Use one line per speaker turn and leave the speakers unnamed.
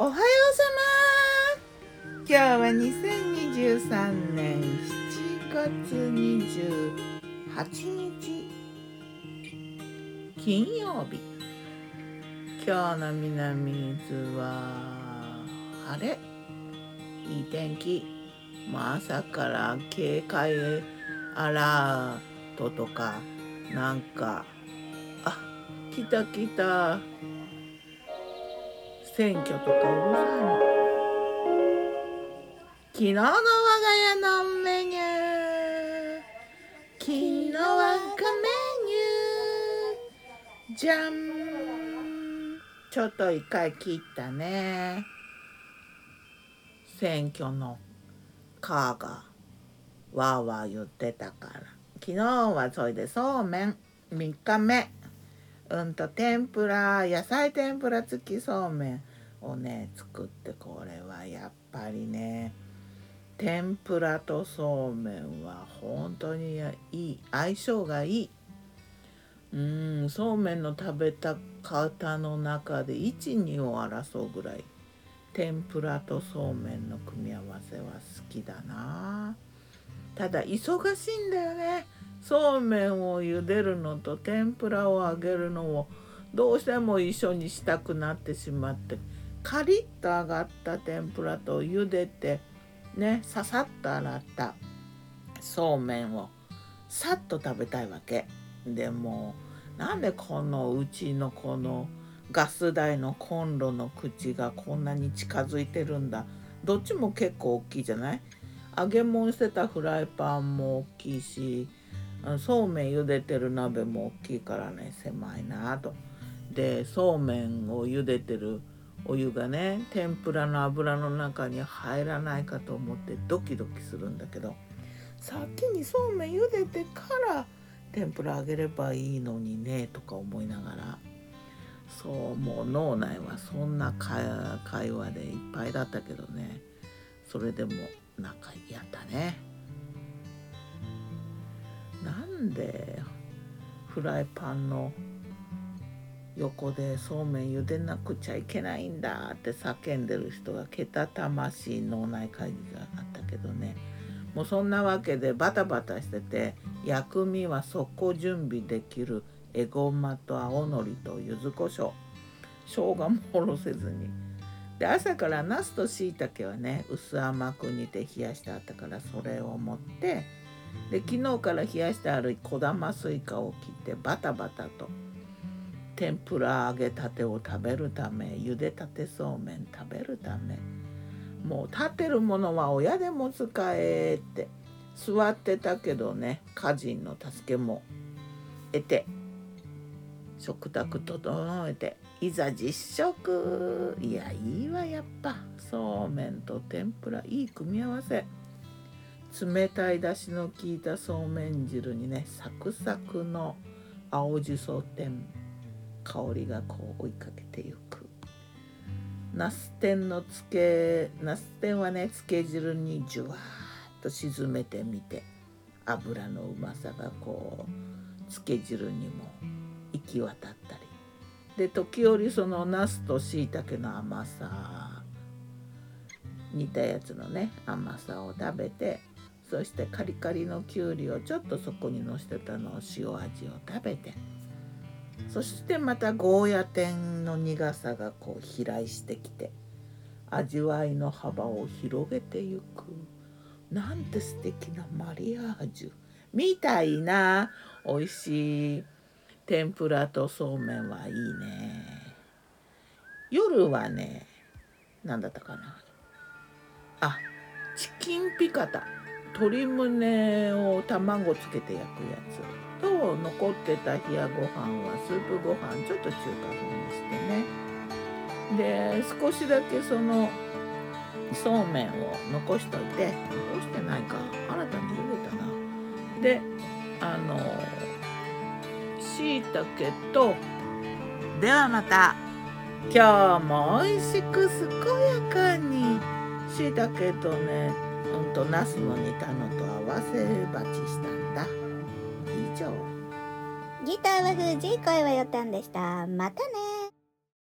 おはようさま今日は2023年7月28日。金曜日。今日の南伊豆は晴れ。いい天気。もう朝から警戒アラートとかなんか。あ来た来た。選挙とかうるさいの昨日の我が家のメニュー。昨日はがメニューじゃん。ちょっと一回切ったね。選挙のカーがわーわー言ってたから。昨日はそれでそうめん。3日目。うんと天ぷら野菜天ぷら付きそうめん。をね作ってこれはやっぱりね天ぷらとそうめんは本当にいい相性がいい。うんそうめんの食べた方の中で12を争うぐらい天ぷらとそうめんの組み合わせは好きだな。ただ忙しいんだよね。そうめんを茹でるのと天ぷらを揚げるのをどうしても一緒にしたくなってしまってカリッと揚がった天ぷらと茹でてねささっと洗ったそうめんをさっと食べたいわけ。でもなんでこのうちのこのガス台のコンロの口がこんなに近づいてるんだ？どっちも結構大きいじゃない？揚げ物してたフライパンも大きいしそうめん茹でてる鍋も大きいからね狭いなと。でそうめんを茹でてるお湯がね天ぷらの油の中に入らないかと思ってドキドキするんだけど先にそうめん茹でてから天ぷら揚げればいいのにねとか思いながらそうもう脳内はそんな会話でいっぱいだったけどねそれでもなんか嫌だね。なんでフライパンの横でそうめん茹でなくちゃいけないんだって叫んでる人がけたたましい脳内会議があったけどね。もうそんなわけでバタバタしてて薬味は速攻準備できるエゴマと青のりと柚子胡椒。生姜もおろせずに。で朝からナスとしいたけはね薄甘く煮て冷やしてあったからそれを持ってで昨日から冷やしてある小玉スイカを切ってバタバタと天ぷら揚げたてを食べるため茹でたてそうめん食べるため。もう立ってるものは親でも使えって。座ってたけどね家人の助けも得て。食卓整えて。いざ実食。いやいいわやっぱ。そうめんと天ぷらいい組み合わせ。冷たいだしの効いたそうめん汁にねサクサクの青じそ天香りがこう追いかけていく。ナス天のつけナス天はねつけ汁にじゅわーっと沈めてみて油のうまさがこうつけ汁にも行き渡ったり。で時折そのナスとしいたけの甘さ煮たやつのね甘さを食べてそしてカリカリのきゅうりをちょっとそこにのせてたのを塩味を食べてそしてまたゴーヤ天の苦さがこう飛来してきて味わいの幅を広げてゆく。なんて素敵なマリアージュ。みたいな美味しい天ぷらとそうめんはいいね。夜はね何だったかな。あチキンピカタ。鶏胸を卵つけて焼くやつ。と残ってた冷やご飯はスープご飯ちょっと中華風にしてね。で少しだけそのそうめんを残しといて。残してないか。新たに茹でたな。であのしいたけとではまた。今日も美味しく健やかに。しいたけとねうんとナスの煮たのと合わせ鉢したんだ。以上
ギターは藤井声はよたんでした。またね。